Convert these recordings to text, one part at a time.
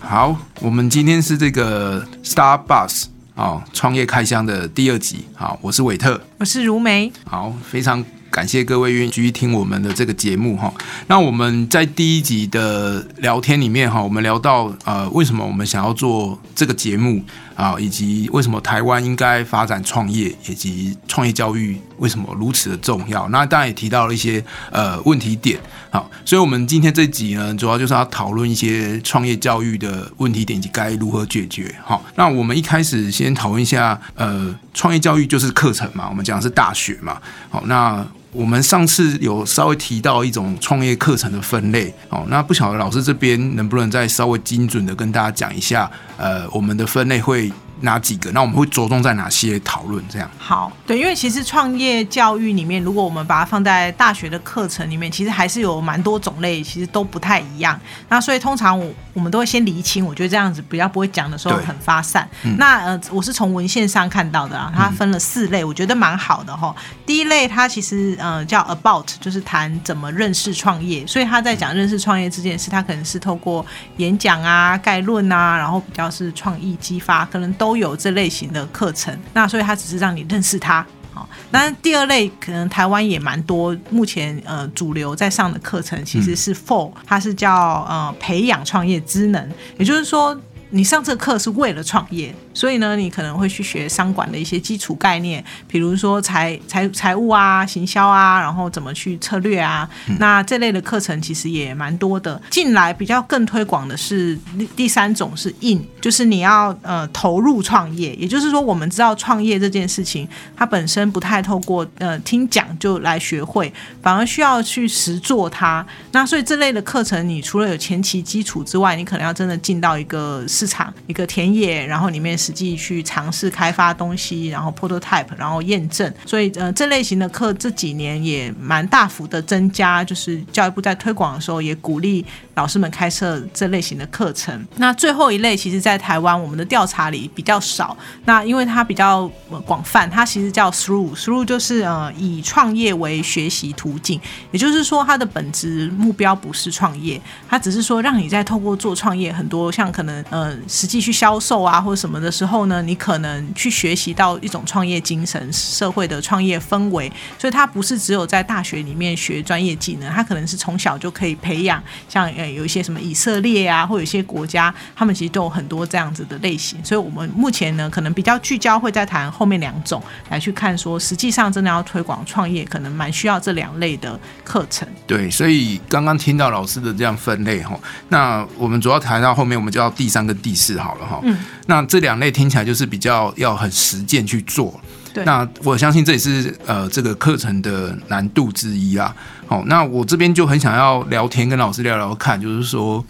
好，我们今天是这个 Star Bus 哦，创业开箱的第二集。好，我是韦特，我是如梅。好，非常感谢各位愿意继续听我们的这个节目哈。那我们在第一集的聊天里面哈，我们聊到呃，为什么我们想要做这个节目啊，以及为什么台湾应该发展创业，以及创业教育为什么如此的重要。那当然也提到了一些呃问题点。好，所以我们今天这集呢，主要就是要讨论一些创业教育的问题点及该如何解决。好，那我们一开始先讨论一下，呃，创业教育就是课程嘛，我们讲的是大学嘛。好，那我们上次有稍微提到一种创业课程的分类。好，那不晓得老师这边能不能再稍微精准的跟大家讲一下，呃，我们的分类会。哪几个？那我们会着重在哪些讨论？这样好，对，因为其实创业教育里面，如果我们把它放在大学的课程里面，其实还是有蛮多种类，其实都不太一样。那所以通常我我们都会先厘清，我觉得这样子比较不会讲的时候很发散。那呃，我是从文献上看到的啊，它分了四类，我觉得蛮好的哈。第一类它其实呃叫 about，就是谈怎么认识创业，所以他在讲认识创业这件事，他可能是透过演讲啊、概论啊，然后比较是创意激发，可能都。都有这类型的课程，那所以它只是让你认识它。好，那第二类可能台湾也蛮多，目前呃主流在上的课程其实是 for，它是叫呃培养创业之能，也就是说你上这课是为了创业。所以呢，你可能会去学商管的一些基础概念，比如说财财财务啊、行销啊，然后怎么去策略啊。那这类的课程其实也蛮多的。进来比较更推广的是第三种是 in，就是你要呃投入创业。也就是说，我们知道创业这件事情，它本身不太透过呃听讲就来学会，反而需要去实做它。那所以这类的课程，你除了有前期基础之外，你可能要真的进到一个市场、一个田野，然后里面。实际去尝试开发东西，然后 prototype，然后验证，所以呃，这类型的课这几年也蛮大幅的增加。就是教育部在推广的时候，也鼓励老师们开设这类型的课程。那最后一类，其实在台湾我们的调查里比较少。那因为它比较广泛，它其实叫 through，through 就是呃以创业为学习途径，也就是说它的本质目标不是创业，它只是说让你在透过做创业，很多像可能呃实际去销售啊或者什么的。时候呢，你可能去学习到一种创业精神、社会的创业氛围，所以它不是只有在大学里面学专业技能，它可能是从小就可以培养。像呃有一些什么以色列啊，或有一些国家，他们其实都有很多这样子的类型。所以我们目前呢，可能比较聚焦会在谈后面两种来去看，说实际上真的要推广创业，可能蛮需要这两类的课程。对，所以刚刚听到老师的这样分类哈，那我们主要谈到后面，我们就要第三跟第四好了哈。嗯，那这两。类听起来就是比较要很实践去做，对。那我相信这也是呃这个课程的难度之一啊。好，那我这边就很想要聊天，跟老师聊聊看，就是说，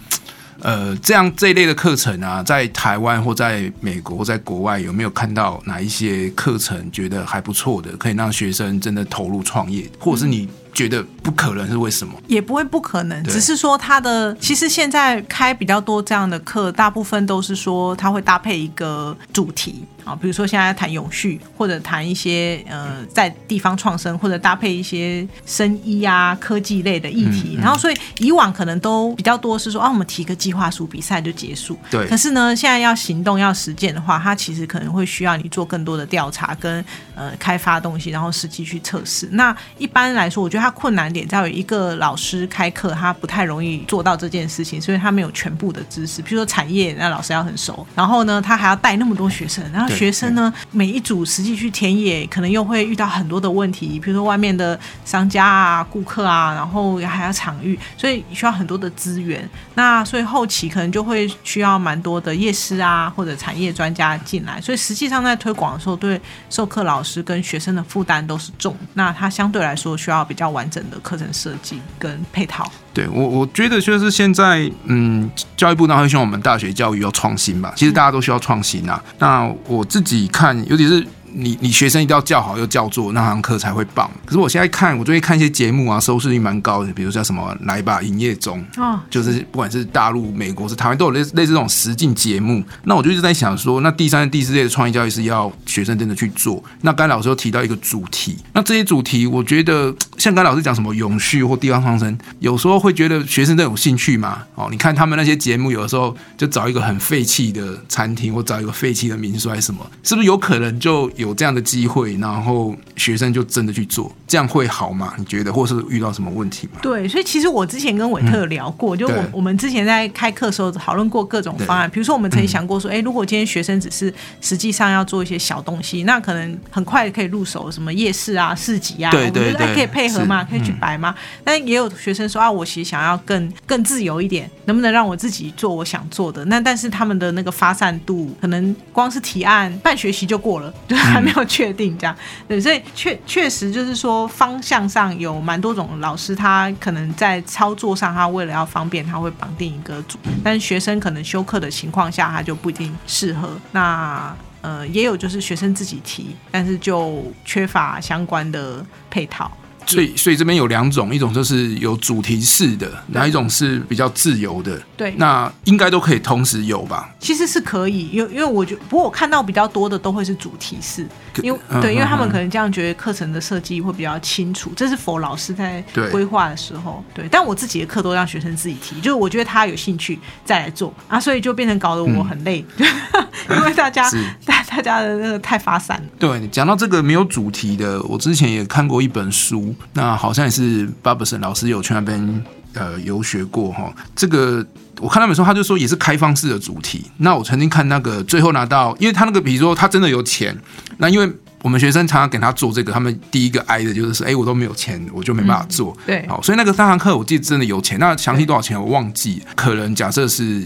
呃，这样这一类的课程啊，在台湾或在美国或在国外有没有看到哪一些课程觉得还不错的，可以让学生真的投入创业，或者是你觉得不可能是为什么？也不会不可能，只是说他的其实现在开比较多这样的课，大部分都是说他会搭配一个主题。啊，比如说现在谈永续，或者谈一些呃在地方创生，或者搭配一些生医啊、科技类的议题。然后，所以以往可能都比较多是说啊，我们提个计划书，比赛就结束。对。可是呢，现在要行动、要实践的话，它其实可能会需要你做更多的调查跟呃开发东西，然后实际去测试。那一般来说，我觉得它困难点在于一个老师开课，他不太容易做到这件事情，所以他没有全部的知识。比如说产业，那老师要很熟，然后呢，他还要带那么多学生，然后。学生呢，每一组实际去田野，可能又会遇到很多的问题，比如说外面的商家啊、顾客啊，然后还要场域，所以需要很多的资源。那所以后期可能就会需要蛮多的夜师啊，或者产业专家进来。所以实际上在推广的时候，对授课老师跟学生的负担都是重。那他相对来说需要比较完整的课程设计跟配套。对我，我觉得就是现在，嗯，教育部呢会希望我们大学教育要创新吧。其实大家都需要创新啊。那我自己看，尤其是你你学生一定要叫好又叫座，那堂课才会棒。可是我现在看，我最近看一些节目啊，收视率蛮高的，比如叫什么“来吧营业中”，哦，就是不管是大陆、美国是台湾都有类似类似这种实境节目。那我就一直在想说，那第三、第四类的创意教育是要学生真的去做。那刚才老师又提到一个主题，那这些主题，我觉得像刚才老师讲什么永续或地方创生，有时候会觉得学生都有兴趣嘛。哦，你看他们那些节目，有的时候就找一个很废弃的餐厅，或找一个废弃的民宿，还是什么，是不是有可能就有这样的机会，然后学生就真的去做，这样会好吗？你觉得，或是遇到什么问题吗？对，所以其实我之前跟韦特有聊过，就我我们之前在开课的时候讨论过各种方案，比如说我们曾经想过嗯说，哎、如果今天学生只是实际上要做一些小东西，那可能很快可以入手，什么夜市啊、市集啊，对我觉得对对哎可以配合嘛，可以去摆嘛。但也有学生说啊，我其实想要更更自由一点，能不能让我自己做我想做的？那但是他们的那个发散度，可能光是提案半学期就过了，就还没有确定这样。对，所以确确实就是说方向上有蛮多种老师，他可能在操作上，他为了要方便，他会绑定一个组，但是学生可能休课的情况下，他就不一定适合。那呃，也有就是学生自己提，但是就缺乏相关的配套。所以，所以这边有两种，一种就是有主题式的，然后一种是比较自由的。对，那应该都可以同时有吧？其实是可以，因为因为我觉得不过我看到比较多的都会是主题式，因为嗯对，因为他们可能这样觉得课程的设计会比较清楚，这是否老师在规划的时候，对。但我自己的课都让学生自己提，就是我觉得他有兴趣再来做啊，所以就变成搞得我很累，因为大家大大家的那个太发散了。对，讲到这个没有主题的，我之前也看过一本书，那好像也是巴布森老师有去那边呃游学过哈。这个我看他们说，他就说也是开放式的主题。那我曾经看那个最后拿到，因为他那个比如说他真的有钱，那因为我们学生常常给他做这个，他们第一个挨的就是说，哎，我都没有钱，我就没办法做。对好，所以那个三堂课我记得真的有钱，那详细多少钱我忘记，可能假设是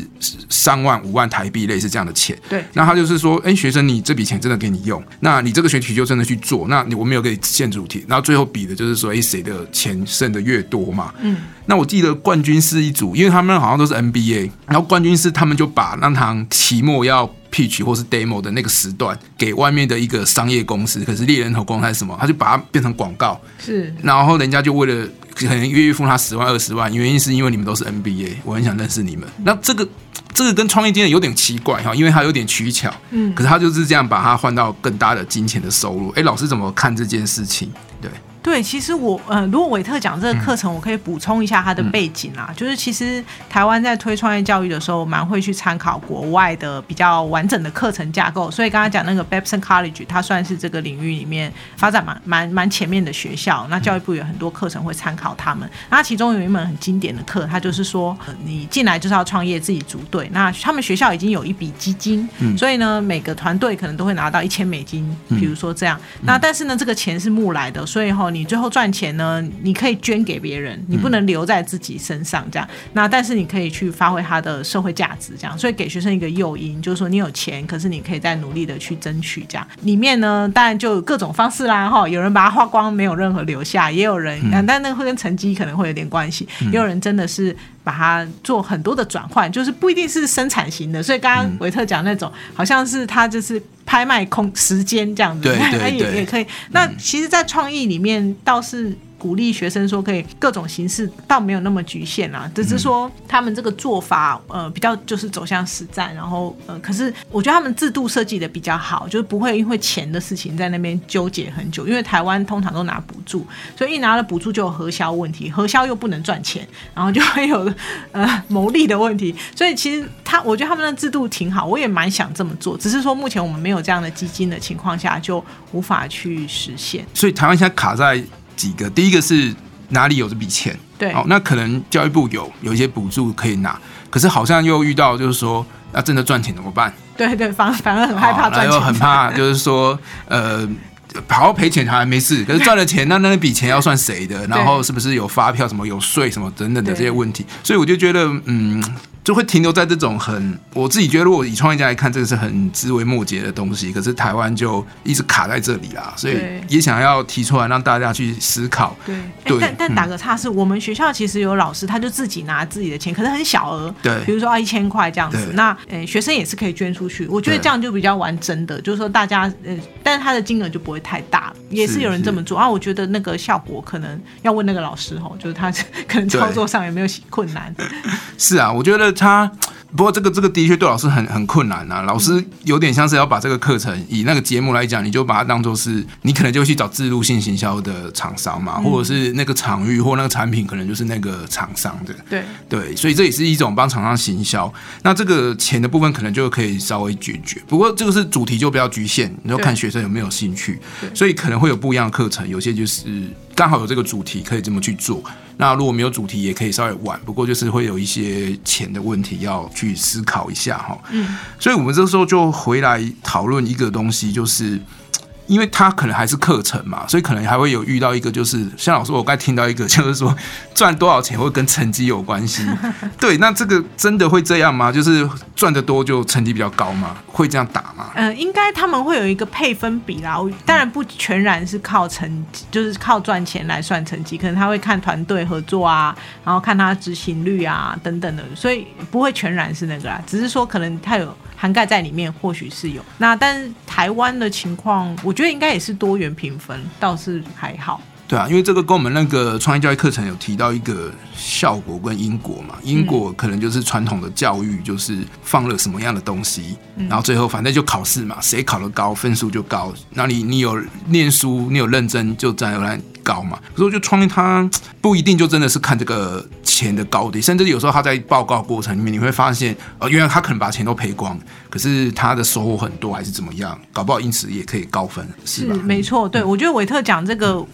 三万五万台币类似这样的钱。对那他就是说，哎、学生，你这笔钱真的给你用，那你这个学期就真的去做，那你我没有给你限主题，然后最后比的就是说，哎、谁的钱剩的越多嘛。嗯，那我记得冠军是一组，因为他们好像都是 NBA，然后冠军是他们就把那堂期末要 pitch 或是 demo 的那个时段给外面的一个商业公司，可是猎人头公司还是什么，他就把它变成广告，是然后人家就为了可能愿意付他十万二十万，原因是因为你们都是 NBA，我很想认识你们。那这个这个跟创业经验有点奇怪哈，因为它有点取巧，嗯可是他就是这样把它换到更大的金钱的收入。哎，老师怎么看这件事情？对，其实我呃，如果韦特讲这嗯个课程，我可以补充一下他的背景啊，就是其实台湾在推创业教育的时候，蛮会去参考国外的比较完整的课程架构。所以刚刚讲那个 Babson College，它算是这个领域里面发展蛮蛮蛮前面的学校。那教育部有很多课程会参考他们。那其中有一门很经典的课，它就是说，呃你进来就是要创业，自己组队。那他们学校已经有一笔基金，嗯所以呢，每个团队可能都会拿到一千美金，比如说这样。那但是呢，这个钱是募来的，所以哈、你最后赚钱呢，你可以捐给别人，你不能留在自己身上这样。那但是你可以去发挥它的社会价值，这样。所以给学生一个诱因，就是说你有钱，可是你可以再努力的去争取这样。里面呢，当然就有各种方式啦哈，有人把它花光，没有任何留下，也有人，嗯但那个会跟成绩可能会有点关系，也有人真的是。把它做很多的转换，就是不一定是生产型的，所以刚刚维特讲那种，好像是他就是拍卖空时间这样子，对对他也对也可以。那其实，在创意里面倒是。鼓励学生说可以各种形式，倒没有那么局限啊，只是说他们这个做法，呃，比较就是走向实战，然后呃，可是我觉得他们制度设计的比较好，就是不会因为钱的事情在那边纠结很久，因为台湾通常都拿补助，所以一拿了补助就有核销问题，核销又不能赚钱，然后就会有呃牟利的问题，所以其实他我觉得他们的制度挺好，我也蛮想这么做，只是说目前我们没有这样的基金的情况下，就无法去实现。所以台湾现在卡在几个，第一个是哪里有这笔钱？对好，那可能教育部有有一些补助可以拿，可是好像又遇到就是说，那真的赚钱怎么办？对对，反反而很害怕好赚钱，然后很怕就是说，呃。好好赔钱还没事，可是赚了钱，那那笔钱要算谁的？然后是不是有发票什么有税什么等等的这些问题？所以我就觉得，嗯，就会停留在这种很，我自己觉得，如果以创业家来看，这个是很枝微末节的东西，可是台湾就一直卡在这里啦，所以也想要提出来让大家去思考。对，但但嗯。打个岔，是我们学校其实有老师，他就自己拿自己的钱，可是很小额，对。比如说啊一千块这样子。那呃学生也是可以捐出去，我觉得这样就比较完整的，就是说大家呃，但是他的金额就不会太大了，也是是有人这么做。啊。我觉得那个效果可能要问那个老师吼，就是他 可能操作上有没有困难。是啊，我觉得他。不过这个这个的确对老师很很困难啊，老师有点像是要把这个课程以那个节目来讲，你就把它当做是你可能就去找自入性行销的厂商嘛，或者是那个场域或那个产品可能就是那个厂商的，对，对，所以这也是一种帮厂商行销。那这个钱的部分可能就可以稍微解决，不过这个是主题就比较局限，你要看学生有没有兴趣，所以可能会有不一样的课程，有些就是刚好有这个主题可以这么去做。那如果没有主题，也可以稍微玩，不过就是会有一些钱的问题要去思考一下哈。嗯，所以我们这时候就回来讨论一个东西，就是。因为他可能还是课程嘛，所以可能还会有遇到一个，就是像老师我刚才听到一个，就是说赚多少钱会跟成绩有关系。对，那这个真的会这样吗？就是赚得多就成绩比较高吗？会这样打吗？呃，应该他们会有一个配分比啦。我当然不全然是靠成，就是靠赚钱来算成绩，可能他会看团队合作啊，然后看他执行率啊等等的，所以不会全然是那个啦。只是说可能他有涵盖在里面，或许是有。那但是台湾的情况，我觉得应该也是多元评分，倒是还好。对啊，因为这个跟我们那个创业教育课程有提到一个效果跟因果嘛，因果可能就是传统的教育，就是放了什么样的东西，然后最后反正就考试嘛，谁考得高分数就高，那你你有念书，你有认真，就自然而然高嘛。可是我觉得创业它不一定就真的是看这个钱的高低，甚至有时候他在报告过程里面，你会发现，呃，原来他可能把钱都赔光，可是他的收获很多，还是怎么样，搞不好因此也可以高分，是吧？没错，对我觉得韦特讲这个。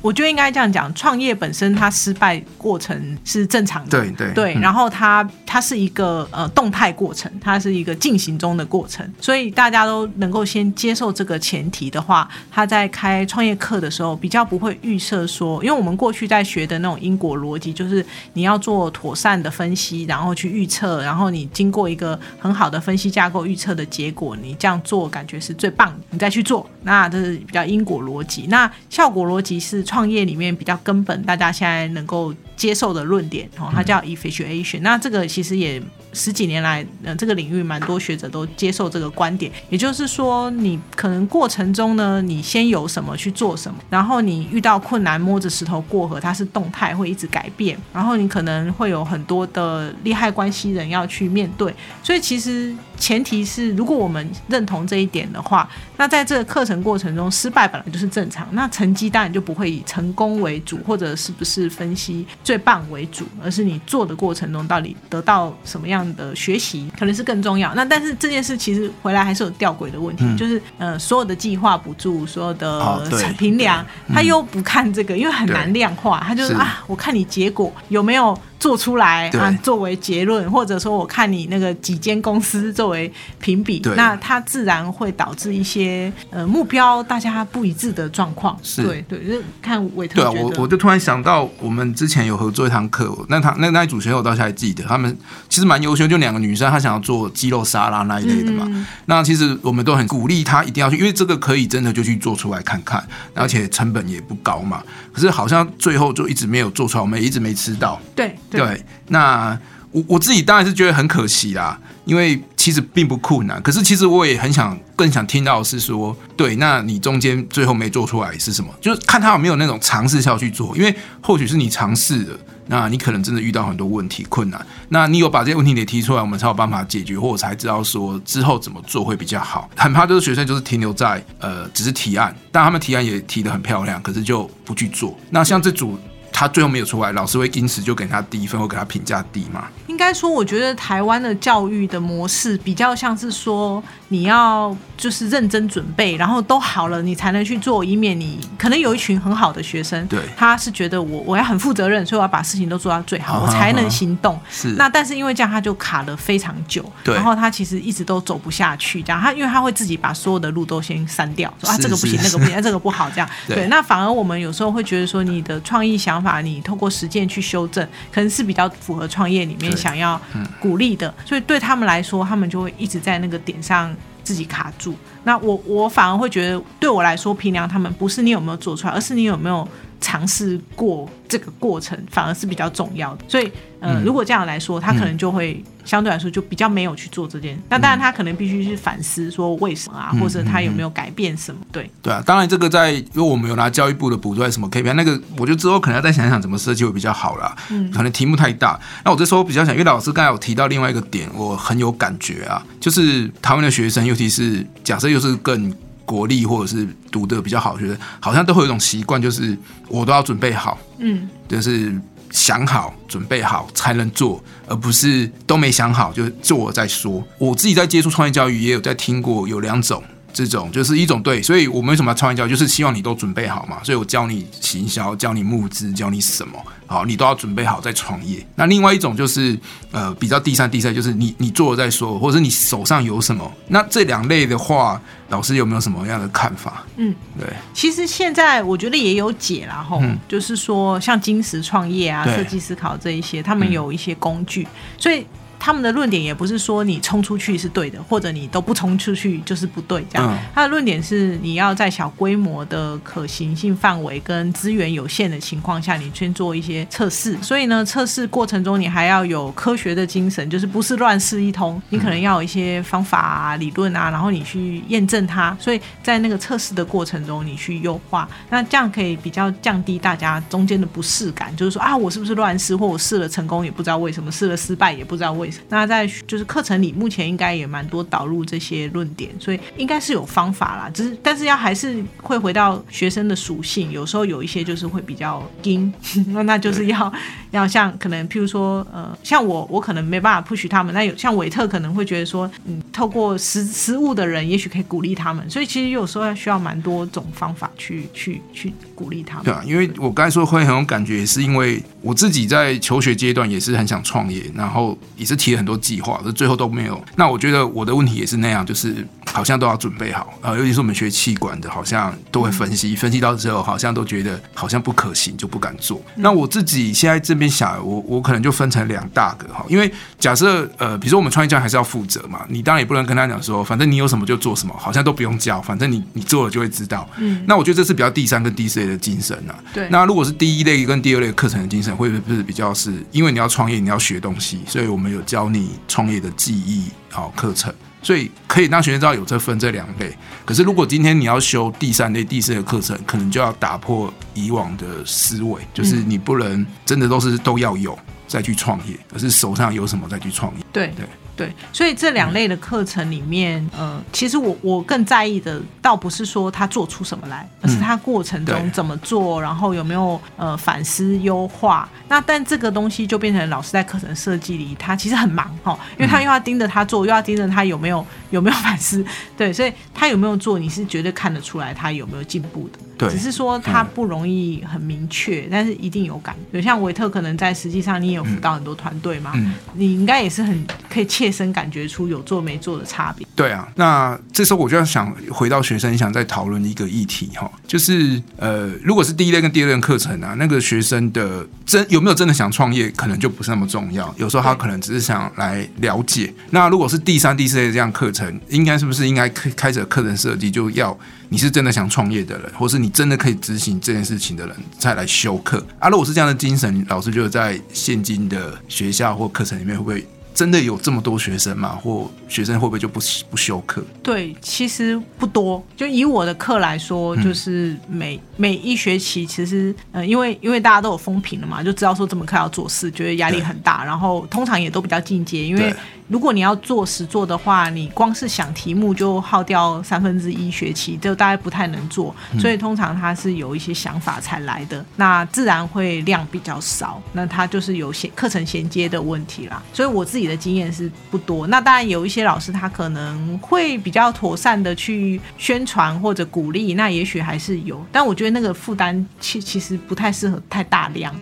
我觉得应该这样讲，创业本身它失败过程是正常的，对对。对，嗯。然后它它是一个呃动态过程，它是一个进行中的过程，所以大家都能够先接受这个前提的话，他在开创业课的时候比较不会预设说，因为我们过去在学的那种因果逻辑，就是你要做妥善的分析，然后去预测，然后你经过一个很好的分析架构预测的结果，你这样做感觉是最棒，你再去做，那这是比较因果逻辑。那效果逻辑是创业里面比较根本，大家现在能够接受的论点哦，它叫 efficiency。那这个其实也十几年来，呃，这个领域蛮多学者都接受这个观点，也就是说，你可能过程中呢，你先有什么去做什么，然后你遇到困难摸着石头过河，它是动态会一直改变，然后你可能会有很多的利害关系人要去面对，所以其实前提是，如果我们认同这一点的话，那在这个课程过程中，失败本来就是正常，那成绩当然就不会以成功为主，或者是不是分析最棒为主，而是你做的过程中到底得到什么样的学习，可能是更重要。那但是这件事其实回来还是有吊诡的问题，就是呃，所有的计划补助，所有的哦对评量，他又不看这个，因为很难量化，他就是是啊，我看你结果有没有。做出来啊，作为结论，或者说我看你那个几间公司作为评比，那它自然会导致一些呃目标大家不一致的状况。是对对，就是看韦特对啊，我我就突然想到，我们之前有合作一堂课，那堂那那一组学生我到现在还记得，他们其实蛮优秀，就两个女生，她想要做鸡肉沙拉那一类的嘛。嗯那其实我们都很鼓励她一定要去，因为这个可以真的就去做出来看看，而且成本也不高嘛。可是好像最后就一直没有做出来，我们也一直没吃到。对对，那我我自己当然是觉得很可惜啦，因为其实并不困难。可是其实我也很想更想听到是说，对，那你中间最后没做出来是什么？就是看他有没有那种尝试下去做，因为或许是你尝试了。那你可能真的遇到很多问题困难，那你有把这些问题给提出来，我们才有办法解决，或者才知道说之后怎么做会比较好。很怕就是学生就是停留在呃只是提案，但他们提案也提得很漂亮，可是就不去做。那像这组他最后没有出来，老师会因此就给他低分或给他评价低嘛？应该说，我觉得台湾的教育的模式比较像是说，你要就是认真准备，然后都好了，你才能去做，以免你可能有一群很好的学生，对他是觉得我我要很负责任，所以我要把事情都做到最好，啊我才能行动。是那但是因为这样，他就卡了非常久，对然后他其实一直都走不下去。这样，他因为他会自己把所有的路都先删掉，说啊这个不行，那个不行，啊这个不好，这样。对对，那反而我们有时候会觉得说，你的创意想法，你透过实践去修正，可能是比较符合创业里面想要鼓励的。所以对他们来说，他们就会一直在那个点上自己卡住。那我我反而会觉得，对我来说，评量他们不是你有没有做出来，而是你有没有尝试过这个过程，反而是比较重要的。所以，呃，如果这样来说，他可能就会相对来说就比较没有去做这件。那当然，他可能必须去反思说为什么啊，或者他有没有改变什么？对，对啊，当然这个在因为我们有拿教育部的补助还是什么 KPI，那个我就之后可能要再想想怎么设计会比较好啦。嗯，可能题目太大。那我这时候比较想，因为老师刚才有提到另外一个点，我很有感觉啊，就是台湾的学生，尤其是假设又是更国立或者是读的比较好的学生，好像都会有一种习惯，就是我都要准备好，嗯，就是想好、准备好才能做，而不是都没想好就做了再说。我自己在接触创业教育，也有在听过有两种。这种就是一种对，所以我们为什么要创业教育，就是希望你都准备好嘛。所以我教你行销，教你募资，教你什么，好，你都要准备好再创业。那另外一种就是呃比较第三、第三，就是你你做了再说，或者是你手上有什么。那这两类的话，老师有没有什么样的看法？嗯，对，其实现在我觉得也有解啦，吼，就是说像金石创业啊、对设计思考这一些，他们有一些工具，所以。他们的论点也不是说你冲出去是对的，或者你都不冲出去就是不对，这样。嗯他的论点是你要在小规模的可行性范围跟资源有限的情况下，你去做一些测试。所以呢，测试过程中你还要有科学的精神，就是不是乱试一通，你可能要有一些方法啊、理论啊，然后你去验证它。所以在那个测试的过程中，你去优化，那这样可以比较降低大家中间的不适感，就是说啊，我是不是乱试，或我试了成功也不知道为什么，试了失败也不知道为什么。那在就是课程里，目前应该也蛮多导入这些论点，所以应该是有方法啦。只是但是要还是会回到学生的属性，有时候有一些就是会比较硬，那那就是要要像可能譬如说呃，像我我可能没办法 push 他们，那有像韦特可能会觉得说，嗯，透过实实物的人，也许可以鼓励他们，所以其实有时候要需要蛮多种方法去去去鼓励他们。对啊，因为我刚才说会很有感觉，也是因为我自己在求学阶段也是很想创业，然后也是提了很多计划，可是最后都没有。那我觉得我的问题也是那样，就是好像都要准备好，呃，尤其是我们学气管的，好像都会分析，分析到之后好像都觉得好像不可行，就不敢做。那我自己现在这边想，我我可能就分成两大个哈，因为假设呃，比如说我们创业家还是要负责嘛，你当然也不能跟他讲说，反正你有什么就做什么，好像都不用教，反正你你做了就会知道。嗯，那我觉得这是比较第三跟第四类的精神啊。对，那如果是第一类跟第二类课程的精神，会不会比较是因为你要创业，你要学东西，所以我们有教你创业的记忆好课程，所以可以让学生知道有这分这两类。可是如果今天你要修第三类、第四类的课程，可能就要打破以往的思维，就是你不能真的都是都要有再去创业，而是手上有什么再去创业。对对对，所以这两类的课程里面，呃，其实我我更在意的，倒不是说他做出什么来，而是他过程中怎么做，然后有没有呃反思优化。那但这个东西就变成老师在课程设计里，他其实很忙哈，因为他又要盯着他做，又要盯着他有没有有没有反思，对，所以他有没有做，你是绝对看得出来他有没有进步的。对只是说他不容易很明确，但是一定有感觉。像维特可能在实际上你也有辅导很多团队嘛，嗯你应该也是很可以切身感觉出有做没做的差别。对啊，那这时候我就要想回到学生想再讨论一个议题哈，就是呃，如果是第一类跟第二类课程啊，那个学生的真有没有真的想创业，可能就不是那么重要。有时候他可能只是想来了解。那如果是第三、第四类这样课程，应该是不是应该开开始课程设计就要你是真的想创业的人，或是你真的可以执行这件事情的人再来修课啊？如果是这样的精神，老师就在现今的学校或课程里面会不会？真的有这么多学生吗？或学生会不会就不不修课？对，其实不多。就以我的课来说，嗯就是每、每一学期，其实呃，因为因为大家都有风评了嘛，就知道说这门课要做事，觉得压力很大，然后通常也都比较进阶，因为。如果你要做实做的话，你光是想题目就耗掉三分之一学期，就大概不太能做。所以通常他是有一些想法才来的，那自然会量比较少。那他就是有衔课程衔接的问题啦。所以我自的经验是不多。那当然有一些老师他可能会比较妥善的去宣传或者鼓励，那也许还是有，但我觉得那个负担其其实不太适合太大量。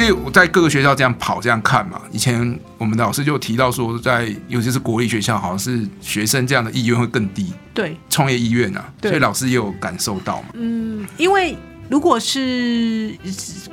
因为我在各个学校这样跑这样看嘛，以前我们的老师就提到说，在尤其是国立学校，好像是学生这样的意愿会更低，对，创业意愿啊，对所以老师也有感受到嘛。嗯，因为如果是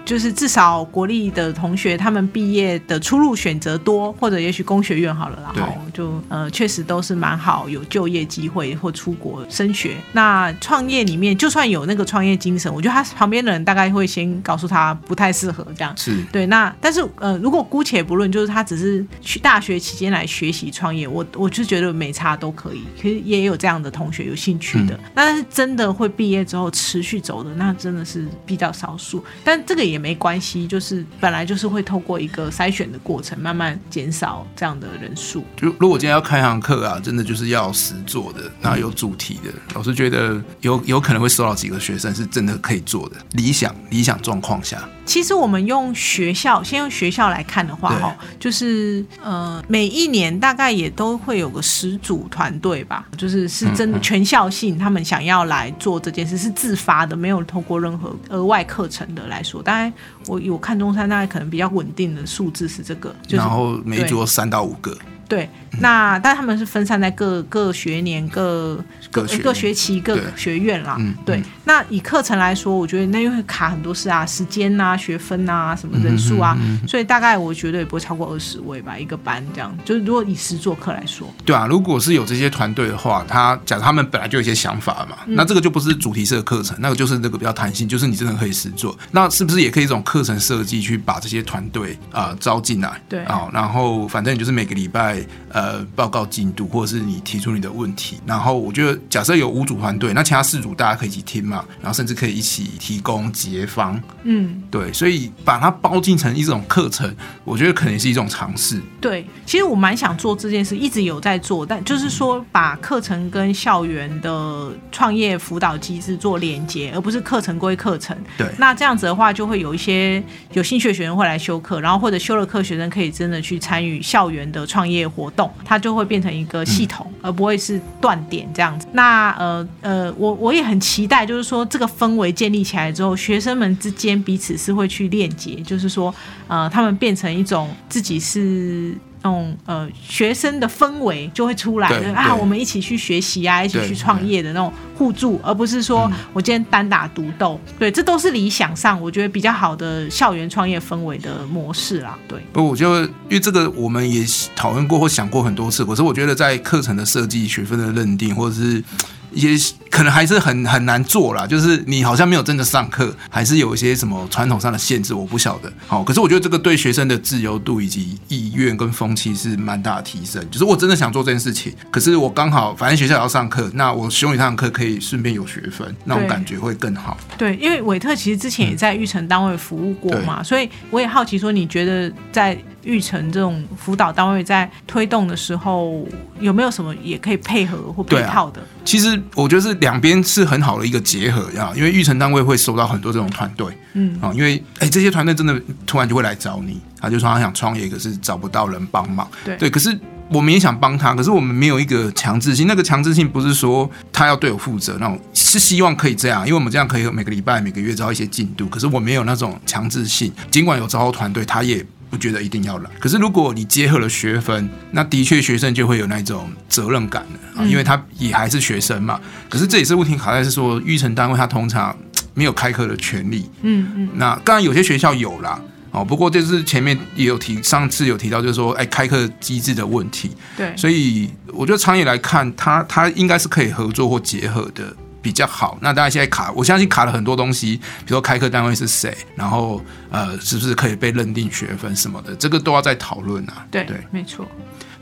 就是至少国立的同学，他们毕业的出路选择多，或者也许工学院好了啦，然后就呃确实都是蛮好，有就业机会或出国升学。那创业里面，就算有那个创业精神，我觉得他旁边的人大概会先告诉他不太适合这样。是，对，那但是呃，如果姑且不论，就是他只是去大学期间来学习创业，我我就觉得没差都可以。其实也有这样的同学有兴趣的，那但是真的会毕业之后持续走的，那真的是比较少数。但这个也没关系，就是本来就是会透过一个筛选的过程，慢慢减少这样的人数。就如果今天要开堂课啊，真的就是要实做的，然后有主题的，老师觉得有有可能会收到几个学生是真的可以做的。理想理想状况下，其实我们用学校，先用学校来看的话，对哈，就是呃，每一年大概也都会有个十组团队吧，就是是真的全校性，他们想要来做这件事是自发的，没有透过任何额外课程的来说。当然，我我看中山大概可能比较稳定的数字是这个，就是然后每桌三到五个，对，那但他们是分散在各各学年、各各学各学期、各学院啦。嗯对嗯，那以课程来说，我觉得那又会卡很多事啊，时间啊、学分啊、什么人数啊，嗯所以大概我觉得也不会超过二十位吧，一个班这样。就是如果以实做课来说，对啊，如果是有这些团队的话，他假如他们本来就有一些想法嘛，那这个就不是主题式的课程，那个就是那个比较弹性，就是你真的可以实做。那是不是也可以一种课程设计去把这些团队啊、呃招进来？对啊、然后反正你就是每个礼拜呃报告进度，或者是你提出你的问题，然后我觉得假设有五组团队，那其他四组大家可以一起听嘛，然后甚至可以一起提供解方，嗯，对，所以把它包进成一种课程，我觉得可能也是一种尝试。对，其实我蛮想做这件事，一直有在做，但就是说把课程跟校园的创业辅导机制做连接，而不是课程归课程。对那这样子的话，就会有一些有兴趣的学生会来修课，然后或者修了课，学生可以真的去参与校园的创业活动，它就会变成一个系统，而不会是断点这样子。那呃呃，我我也很期待，就是说这个氛围建立起来之后，学生们之间彼此是会去链接，就是说呃，他们变成一种自己是。那种呃学生的氛围就会出来啊，我们一起去学习啊，一起去创业的那种互助，而不是说嗯我今天单打独斗。对，这都是理想上我觉得比较好的校园创业氛围的模式啦。对，不，我就因为这个我们也讨论过或想过很多次，可是我觉得在课程的设计、学分的认定，或者是一些可能还是很很难做啦。就是你好像没有真的上课，还是有一些什么传统上的限制，我不晓得。好，可是我觉得这个对学生的自由度以及意愿跟风气是蛮大的提升。就是我真的想做这件事情，可是我刚好反正学校也要上课，那我修一堂课可以顺便有学分，那种感觉会更好。对，因为韦特其实之前也在育成单位服务过嘛，所以我也好奇说，你觉得在育成这种辅导单位在推动的时候，有没有什么也可以配合或配套的？其实我觉得是两边是很好的一个结合呀，因为育成单位会收到很多这种团队，嗯。啊、因为哎这些团队真的突然就会来找你，他就说他想创业，可是找不到人帮忙，对。对，可是我们也想帮他，可是我们没有一个强制性，那个强制性不是说他要对我负责那种，是希望可以这样，因为我们这样可以每个礼拜、每个月招一些进度，可是我没有那种强制性，尽管有招团队，他也。不觉得一定要来，可是如果你结合了学分，那的确学生就会有那种责任感了啊，因为他也还是学生嘛。可是这也是问题卡在是说，育成单位他通常嘖没有开课的权利，嗯嗯，那当然有些学校有啦，哦，不过这是前面也有提，上次有提到，就是说，哎，开课机制的问题。对，所以我觉得长远来看，它它应该是可以合作或结合的比较好。那大家现在卡，我相信卡了很多东西，比如说开课单位是谁，然后呃，是不是可以被认定学分什么的，这个都要再讨论啊。对对，没错。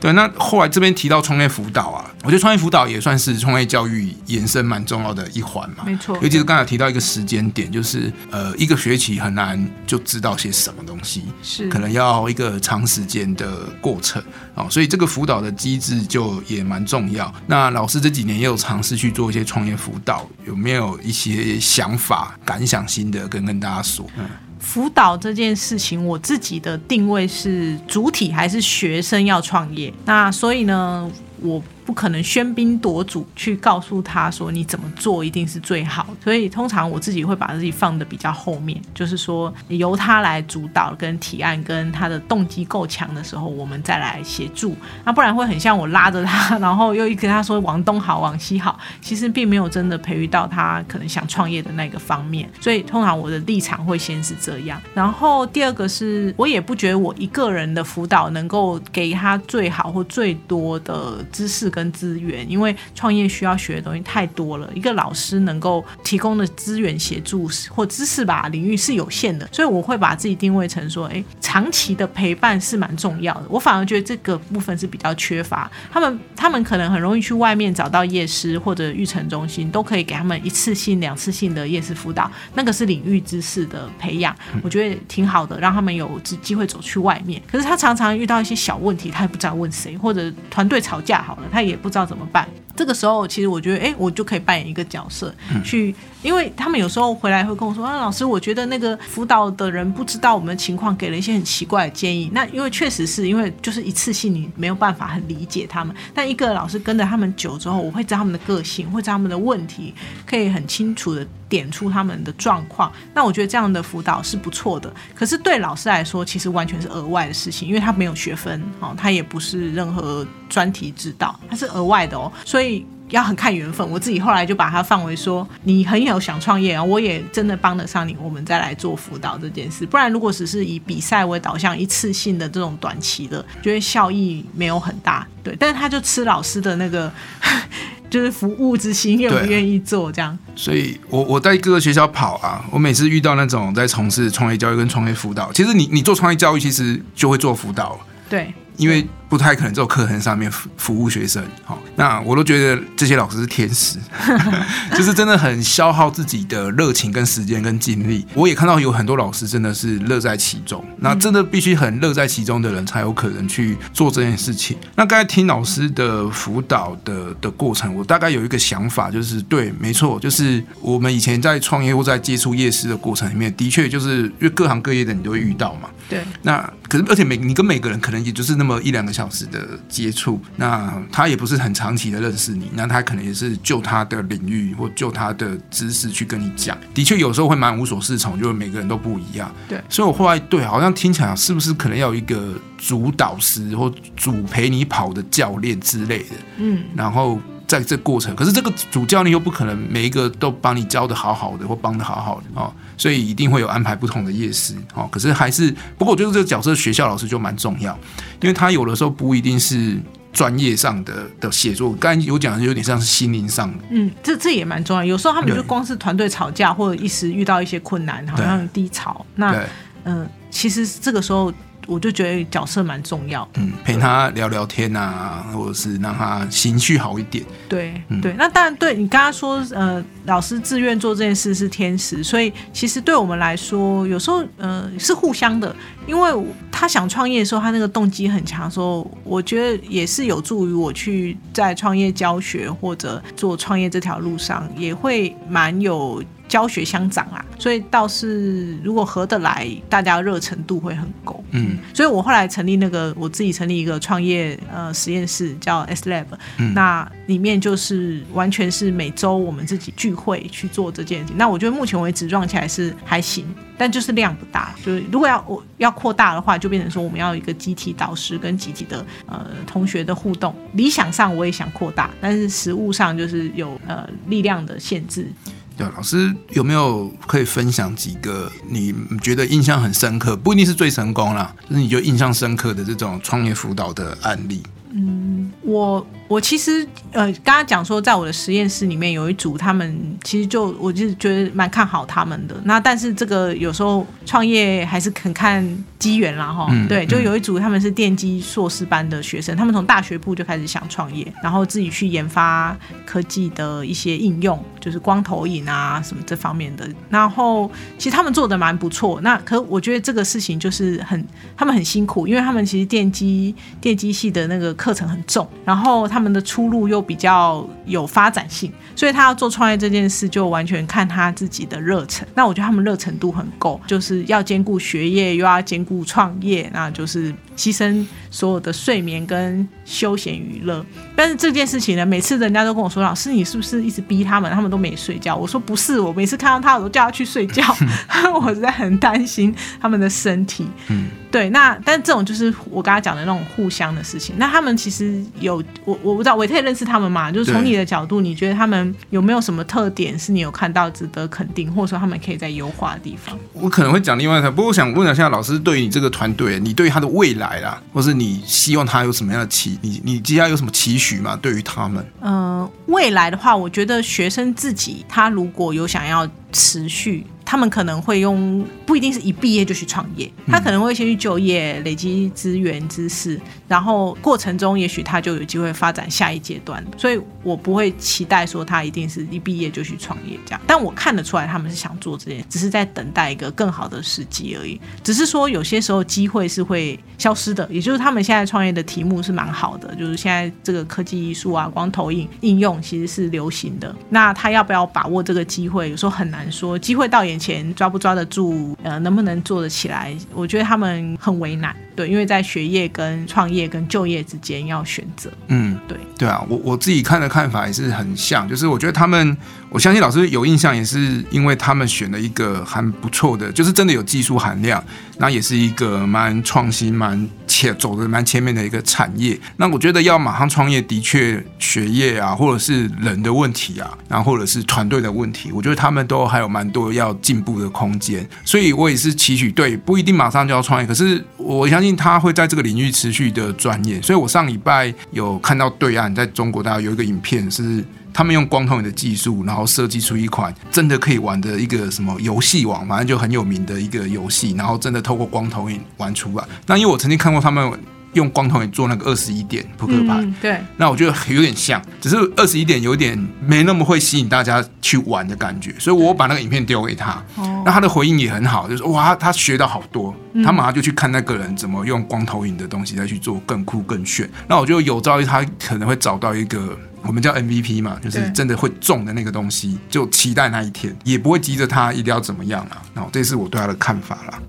对，那后来这边提到创业辅导啊，我觉得创业辅导也算是创业教育延伸蛮重要的一环嘛。没错尤其是刚才提到一个时间点，就是呃一个学期很难就知道些什么东西，是可能要一个长时间的过程哦，所以这个辅导的机制就也蛮重要。那老师这几年也有尝试去做一些创业辅导，有没有一些想法、感想、心得跟跟大家说？嗯，辅导这件事情，我自己的定位是主体还是学生要创业，那所以呢，我不可能喧宾夺主去告诉他说你怎么做一定是最好，所以通常我自己会把自己放的比较后面，就是说由他来主导跟提案，跟他的动机够强的时候，我们再来协助。那不然会很像我拉着他，然后又一跟他说往东好往西好，其实并没有真的培育到他可能想创业的那个方面。所以通常我的立场会先是这样，然后第二个是我也不觉得我一个人的辅导能够给他最好或最多的知识跟资源，因为创业需要学的东西太多了，一个老师能够提供的资源协助或知识吧领域是有限的，所以我会把自己定位成说，诶，长期的陪伴是蛮重要的。我反而觉得这个部分是比较缺乏，他们他们可能很容易去外面找到夜师或者育成中心，都可以给他们一次性、两次性的夜师辅导，那个是领域知识的培养，我觉得挺好的，让他们有机会走去外面。可是他常常遇到一些小问题，他也不知道问谁，或者团队吵架好了，他也不知道怎么办。这个时候，其实我觉得，哎，我就可以扮演一个角色，去，因为他们有时候回来会跟我说，啊，老师，我觉得那个辅导的人不知道我们的情况，给了一些很奇怪的建议。那因为确实是因为就是一次性，你没有办法很理解他们。但一个老师跟着他们久之后，我会知道他们的个性，会知道他们的问题，可以很清楚的点出他们的状况。那我觉得这样的辅导是不错的。可是对老师来说，其实完全是额外的事情，因为他没有学分，哦，他也不是任何专题指导，他是额外的哦，所以。要很看缘分，我自己后来就把它放为说，你很有想创业啊，我也真的帮得上你，我们再来做辅导这件事。不然如果只是以比赛为导向，一次性的这种短期的，觉得效益没有很大。对，但是他就吃老师的那个，就是服务之心，愿不愿意做这样。所以我我在各个学校跑啊，我每次遇到那种在从事创业教育跟创业辅导，其实你你做创业教育，其实就会做辅导。对，因为。不太可能在课程上面服服务学生，好，那我都觉得这些老师是天使，就是真的很消耗自己的热情跟时间跟精力。我也看到有很多老师真的是乐在其中，那真的必须很乐在其中的人才有可能去做这件事情。那刚才听老师的辅导的的过程，我大概有一个想法，就是对，没错，就是我们以前在创业或在接触夜市的过程里面，的确就是因为各行各业的你都会遇到嘛。对。那可是而且每你跟每个人可能也就是那么一两个。小时的接触，那他也不是很长期的认识你，那他可能也是就他的领域或就他的知识去跟你讲。的确有时候会蛮无所适从，就是每个人都不一样。对，所以我后来对好像听起来是不是可能要有一个主导师或主陪你跑的教练之类的？嗯，然后在这过程，可是这个主教练又不可能每一个都帮你教的好好的或帮的好好的哦。所以一定会有安排不同的夜师，哦，可是还是，不过我觉得这个角色学校老师就蛮重要，因为他有的时候不一定是专业上的的写作，刚才有讲的有点像是心灵上的，嗯，这这也蛮重要。有时候他们就光是团队吵架或者一时遇到一些困难，好像低潮，那嗯，其实这个时候。我就觉得角色蛮重要，嗯，陪他聊聊天啊，或者是让他情绪好一点。对，对，那当然，对你刚刚说，呃，老师自愿做这件事是天使，所以其实对我们来说，有时候，呃，是互相的，因为他想创业的时候，他那个动机很强，说我觉得也是有助于我去在创业教学或者做创业这条路上，也会蛮有。教学相长啊，所以倒是如果合得来，大家热程度会很够。嗯，所以我后来成立那个我自己成立一个创业呃实验室，叫 S Lab。嗯，那里面就是完全是每周我们自己聚会去做这件事情。那我觉得目前为止撞起来是还行，但就是量不大。就是如果要我要扩大的话，就变成说我们要一个集体导师跟集体的呃同学的互动。理想上我也想扩大，但是实物上就是有呃力量的限制。对，老师有没有可以分享几个你觉得印象很深刻，不一定是最成功啦，就是你觉得印象深刻的这种创业辅导的案例？嗯，我我其实呃，刚刚讲说，在我的实验室里面有一组，他们其实就我就是觉得蛮看好他们的。那但是这个有时候创业还是很看机缘啦，哈。对，就有一组他们是电机硕士班的学生，他们从大学部就开始想创业，然后自己去研发科技的一些应用，就是光投影啊什么这方面的。然后其实他们做的蛮不错。那可我觉得这个事情就是很他们很辛苦，因为他们其实电机电机系的那个课程很重，然后他他们的出路又比较有发展性，所以他要做创业这件事，就完全看他自己的热忱。那我觉得他们热忱度很够，就是要兼顾学业，又要兼顾创业，那就是牺牲所有的睡眠跟休闲娱乐。但是这件事情呢，每次人家都跟我说：“老师，你是不是一直逼他们？他们都没睡觉？”我说：“不是，我每次看到他，我都叫他去睡觉。我实在很担心他们的身体。”嗯。对，那但这种就是我刚才讲的那种互相的事情。那他们其实有我我不知道，我也可以认识他们嘛？就是从你的角度，你觉得他们有没有什么特点是你有看到值得肯定，或者说他们可以在优化的地方？我可能会讲另外一条，不过我想问一下老师，对你这个团队，你对他的未来啦，或是你希望他有什么样的期？你你接下来有什么期许吗？对于他们？嗯，未来的话，我觉得学生自己他如果有想要持续。他们可能会用不一定是一毕业就去创业，他可能会先去就业，累积资源知识，然后过程中也许他就有机会发展下一阶段。所以我不会期待说他一定是一毕业就去创业这样，但我看得出来他们是想做这件，只是在等待一个更好的时机而已。只是说有些时候机会是会消失的，也就是他们现在创业的题目是蛮好的，就是现在这个科技艺术啊、光投影应用其实是流行的。那他要不要把握这个机会，有时候很难说，机会到眼。钱抓不抓得住？呃，能不能做得起来？我觉得他们很为难，对，因为在学业跟创业跟就业之间要选择。嗯，对，对啊，我我自己看的看法也是很像，就是我觉得他们，我相信老师有印象，也是因为他们选了一个还不错的，就是真的有技术含量，那也是一个蛮创新、蛮前走的蛮前面的一个产业。那我觉得要马上创业，的确学业啊，或者是人的问题啊，然后或者是团队的问题，我觉得他们都还有蛮多要进步的空间。所以我也是期许，对，不一定马上就要创业，可是我相信他会在这个领域持续的钻研。所以我上礼拜有看到对岸在中国大陆有一个影片，是他们用光投影的技术，然后设计出一款真的可以玩的一个什么游戏网，反正就很有名的一个游戏，然后真的透过光投影玩出来。那因为我曾经看过他们。用光头影做那个二十一点扑克牌，对，那我觉得有点像，只是二十一点有点没那么会吸引大家去玩的感觉，所以我把那个影片丢给他，那他的回应也很好，就是哇，他学到好多，他马上就去看那个人怎么用光投影的东西再去做更酷更炫，那我觉得有朝一日他可能会找到一个我们叫 MVP 嘛，就是真的会中的那个东西，就期待那一天，也不会急着他一定要怎么样啊，那这是我对他的看法啦。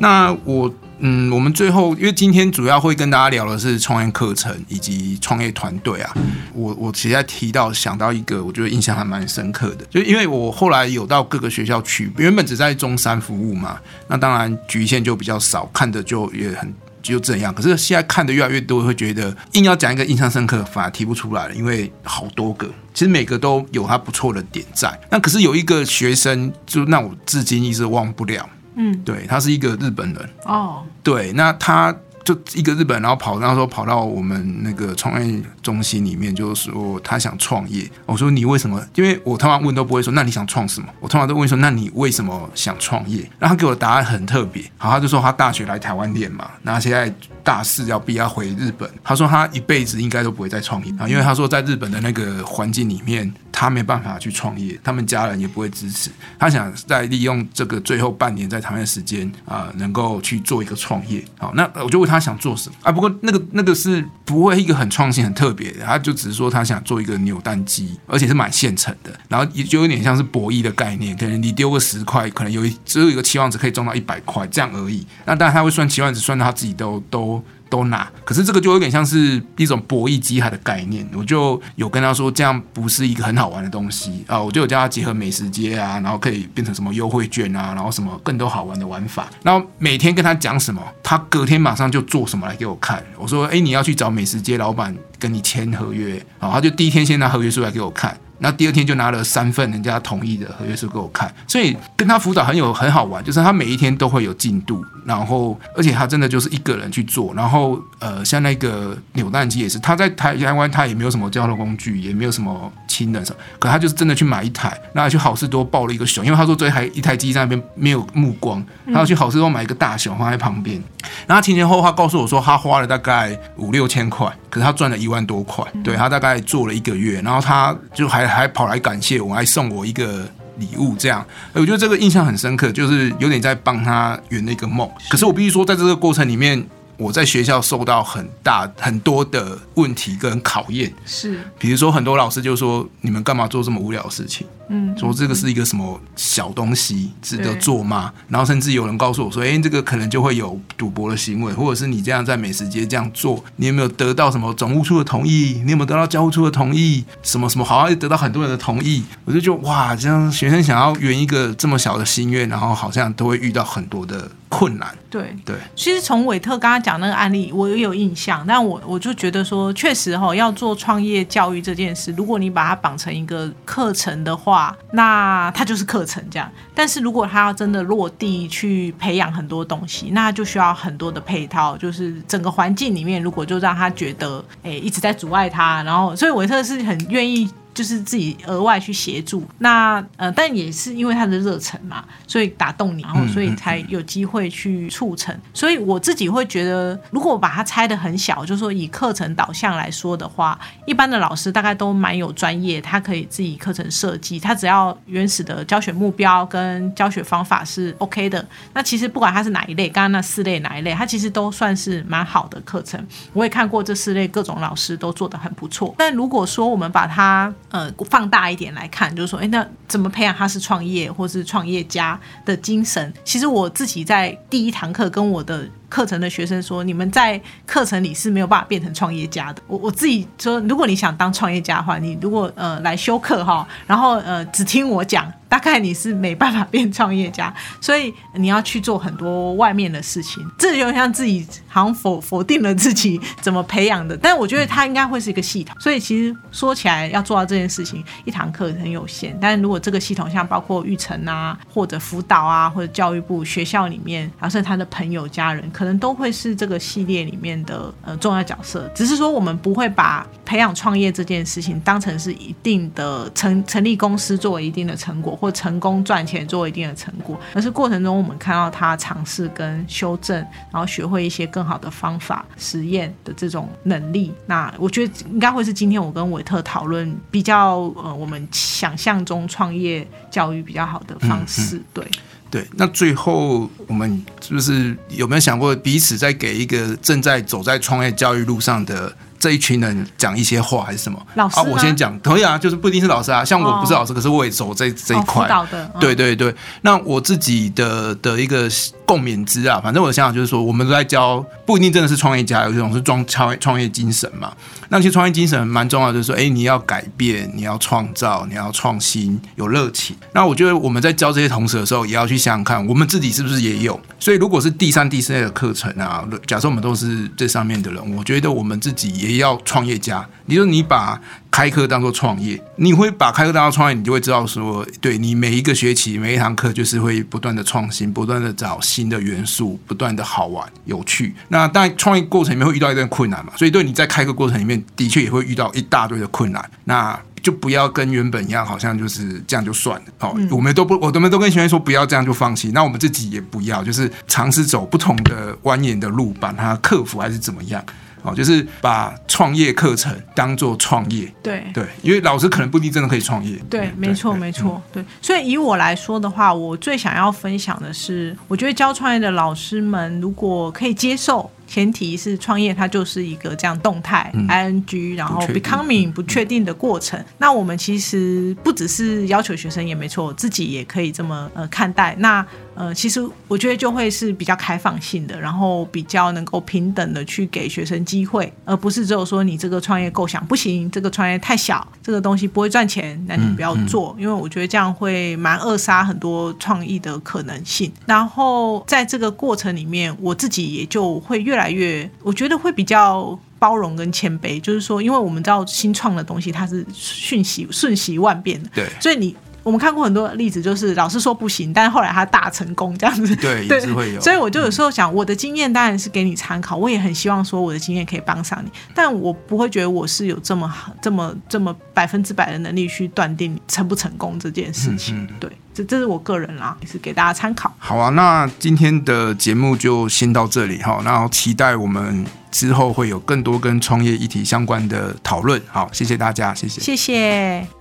那我嗯，我们最后因为今天主要会跟大家聊的是创业课程以及创业团队啊。我我其实在提到想到一个，我觉得印象还蛮深刻的，就因为我后来有到各个学校去，原本只在中山服务嘛，那当然局限就比较少，看的就也很就这样。可是现在看的越来越多，会觉得硬要讲一个印象深刻，反而提不出来了，因为好多个，其实每个都有他不错的点在。那可是有一个学生，就让我至今一直忘不了。嗯，对他是一个日本人哦，对，那他就一个日本，然后跑那时候跑到我们那个创业中心里面，就是说他想创业。我说你为什么？因为我通常问都不会说，那你想创什么？我通常都问说，那你为什么想创业？然后他给我的答案很特别，好，他就说他大学来台湾念嘛，那现在大四要毕业回日本，他说他一辈子应该都不会再创业啊，因为他说在日本的那个环境里面。他没办法去创业，他们家人也不会支持。他想在利用这个最后半年在台湾的时间啊，能够去做一个创业。好，那我就问他想做什么啊？不过那个那个是不会一个很创新、很特别的，他就只是说他想做一个扭蛋机，而且是买现成的，然后也就有点像是博弈的概念，可能你丢个十块，可能有只有一个期望值可以中到一百块这样而已。那当然他会算期望值，算到他自己都都。都拿，可是这个就有点像是一种博弈机海的概念。我就有跟他说，这样不是一个很好玩的东西啊。我就有叫他结合美食街啊，然后可以变成什么优惠券啊，然后什么更多好玩的玩法。然后每天跟他讲什么，他隔天马上就做什么来给我看。我说，哎，你要去找美食街老板跟你签合约，好，他就第一天先拿合约书来给我看。那第二天就拿了三份人家同意的。合约书给我看，所以跟他辅导很有很好玩，就是他每一天都会有进度，然后而且他真的就是一个人去做，然后呃，像那个扭蛋机也是，他在台台湾他也没有什么交通工具，也没有什么亲人什么，可他就是真的去买一台，那去好事多抱了一个熊，因为他说这台一台机在那边没有目光，他要去好事多买一个大熊放在旁边，然后前前后后他告诉我说他花了大概五六千块，可是他赚了一万多块，对他大概做了一个月，然后他就还还跑来感谢我，还送我一个。礼物这样，我觉得这个印象很深刻，就是有点在帮他圆那个梦。可是我必须说，在这个过程里面，我在学校受到很大很多的问题跟考验。是，比如说很多老师就说：“你们干嘛做这么无聊的事情？”嗯，说这个是一个什么小东西，值得做吗？然后甚至有人告诉我说：“哎，这个可能就会有赌博的行为，或者是你这样在美食街这样做，你有没有得到什么总务处的同意？你有没有得到教务处的同意？什么什么好像得到很多人的同意？”我就觉得哇，这样学生想要圆一个这么小的心愿，然后好像都会遇到很多的困难。对对，其实从韦特刚刚讲那个案例，我也有印象，但我我就觉得说，确实哈，要做创业教育这件事，如果你把它绑成一个课程的话，那它就是课程这样。但是如果他要真的落地去培养很多东西，那就需要很多的配套，就是整个环境里面，如果就让他觉得，哎，一直在阻碍他，然后，所以韦特是很愿意。就是自己额外去协助，那呃，但也是因为他的热忱嘛，所以打动你，然后所以才有机会去促成。所以我自己会觉得，如果我把它拆的很小，就是说以课程导向来说的话，一般的老师大概都蛮有专业，他可以自己课程设计，他只要原始的教学目标跟教学方法是 OK 的。那其实不管他是哪一类，刚刚那四类哪一类，他其实都算是蛮好的课程。我也看过这四类各种老师都做的很不错。但如果说我们把它呃，放大一点来看，就是说，哎，那怎么培养他是创业或是创业家的精神？其实我自己在第一堂课跟我的。课程的学生说：“你们在课程里是没有办法变成创业家的。”我我自己说，如果你想当创业家的话，你如果呃来修课哈，然后呃只听我讲，大概你是没办法变创业家。所以你要去做很多外面的事情，这就像自己好像否否定了自己怎么培养的。但我觉得它应该会是一个系统。所以其实说起来要做到这件事情，一堂课很有限。但是如果这个系统像包括育成啊，或者辅导啊，或者教育部学校里面，然后甚至他的朋友家人。可能都会是这个系列里面的呃重要角色，只是说我们不会把培养创业这件事情当成是一定的成成立公司作为一定的成果，或成功赚钱作为一定的成果，而是过程中我们看到他尝试跟修正，然后学会一些更好的方法实验的这种能力。那我觉得应该会是今天我跟韦特讨论比较呃我们想象中创业教育比较好的方式，对。对，那最后我们是不是有没有想过彼此在给一个正在走在创业教育路上的？这一群人讲一些话还是什么？老师啊，我先讲可以啊，就是不一定是老师啊，像我不是老师，可是我也走这这一块。的，对对对。那我自己的的一个共勉之啊，反正我的想法就是说，我们都在教，不一定真的是创业家，有一种是装创创业精神嘛。那其实创业精神蛮重要，就是说，哎，你要改变，你要创造，你要创新，有热情。那我觉得我们在教这些同事的时候，也要去想想看，我们自己是不是也有。所以，如果是第三、第四类的课程啊，假设我们都是这上面的人，我觉得我们自己也要创业家。你说你把开课当做创业，你会把开课当做创业，你就会知道说，对你每一个学期每一堂课就是会不断的创新，不断的找新的元素，不断的好玩有趣。那当然，创业过程里面会遇到一段困难嘛，所以对你在开课过程里面的确也会遇到一大堆的困难。那就不要跟原本一样，好像就是这样就算了哦。我们都不，我们都跟学员说不要这样就放弃。那我们自己也不要，就是尝试走不同的蜿蜒的路，把它克服还是怎么样哦？就是把创业课程当做创业。对对，因为老师可能不一定真的可以创业。对，没错没错。对，所以以我来说的话，我最想要分享的是，我觉得教创业的老师们如果可以接受。前提是创业，它就是一个这样动态 ing，然后 becoming 不确定的过程。那我们其实不只是要求学生也没错，自己也可以这么呃看待。那呃，其实我觉得就会是比较开放性的，然后比较能够平等的去给学生机会，而不是只有说你这个创业构想不行，这个创业太小，这个东西不会赚钱，那你不要做。因为我觉得这样会蛮扼杀很多创意的可能性。然后在这个过程里面，我自己也就会越来越，我觉得会比较。包容跟谦卑，就是说，因为我们知道新创的东西它是瞬息瞬息万变的，对，所以你。我们看过很多例子，就是老师说不行，但是后来他大成功这样子。对，也是会有。所以我就有时候想，我的经验当然是给你参考，我也很希望说我的经验可以帮上你，但我不会觉得我是有这么好、这么这么百分之百的能力去断定成不成功这件事情。对，这这是我个人啦，也是给大家参考。好啊，那今天的节目就先到这里哈，然后期待我们之后会有更多跟创业议题相关的讨论。好，谢谢大家，谢谢，谢谢。